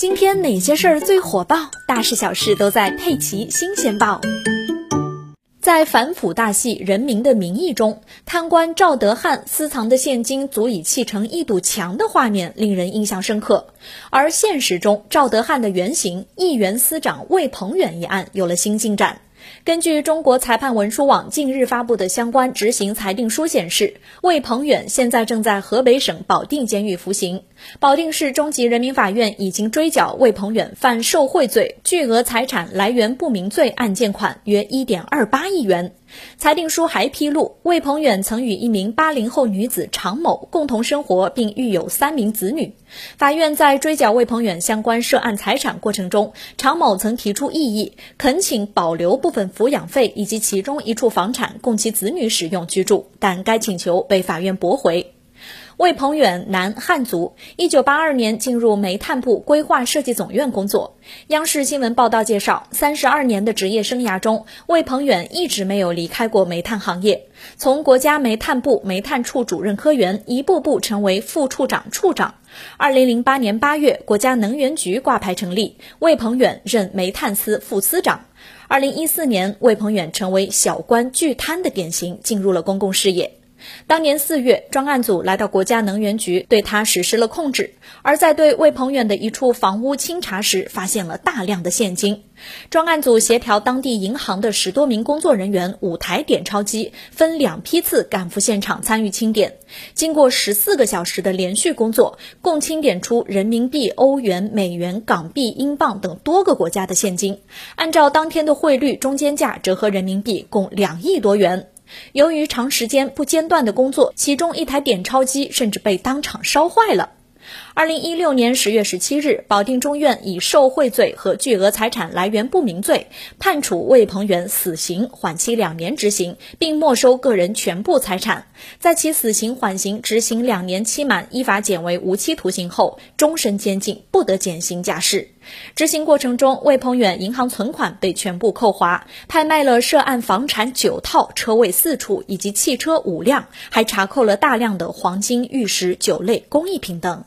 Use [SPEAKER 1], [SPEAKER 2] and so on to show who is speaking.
[SPEAKER 1] 今天哪些事儿最火爆？大事小事都在《佩奇新鲜报》。在反腐大戏《人民的名义》中，贪官赵德汉私藏的现金足以砌成一堵墙的画面令人印象深刻。而现实中，赵德汉的原型议员司长魏鹏远一案有了新进展。根据中国裁判文书网近日发布的相关执行裁定书显示，魏鹏远现在正在河北省保定监狱服刑。保定市中级人民法院已经追缴魏鹏远犯受贿罪、巨额财产来源不明罪案件款约一点二八亿元。裁定书还披露，魏鹏远曾与一名八零后女子常某共同生活，并育有三名子女。法院在追缴魏鹏远相关涉案财产过程中，常某曾提出异议，恳请保留部分抚养费以及其中一处房产供其子女使用居住，但该请求被法院驳回。魏鹏远，男，汉族，一九八二年进入煤炭部规划设计总院工作。央视新闻报道介绍，三十二年的职业生涯中，魏鹏远一直没有离开过煤炭行业。从国家煤炭部煤炭处主任科员，一步步成为副处长、处长。二零零八年八月，国家能源局挂牌成立，魏鹏远任煤炭司副司长。二零一四年，魏鹏远成为小官巨贪的典型，进入了公共事业。当年四月，专案组来到国家能源局，对他实施了控制。而在对魏鹏远的一处房屋清查时，发现了大量的现金。专案组协调当地银行的十多名工作人员，五台点钞机，分两批次赶赴现场参与清点。经过十四个小时的连续工作，共清点出人民币、欧元、美元、港币、英镑等多个国家的现金。按照当天的汇率，中间价折合人民币共两亿多元。由于长时间不间断的工作，其中一台点钞机甚至被当场烧坏了。二零一六年十月十七日，保定中院以受贿罪和巨额财产来源不明罪判处魏鹏远死刑，缓期两年执行，并没收个人全部财产。在其死刑缓刑执行两年期满，依法减为无期徒刑后，终身监禁，不得减刑假释。执行过程中，魏鹏远银行存款被全部扣划，拍卖了涉案房产九套、车位四处以及汽车五辆，还查扣了大量的黄金、玉石、酒类、工艺品等。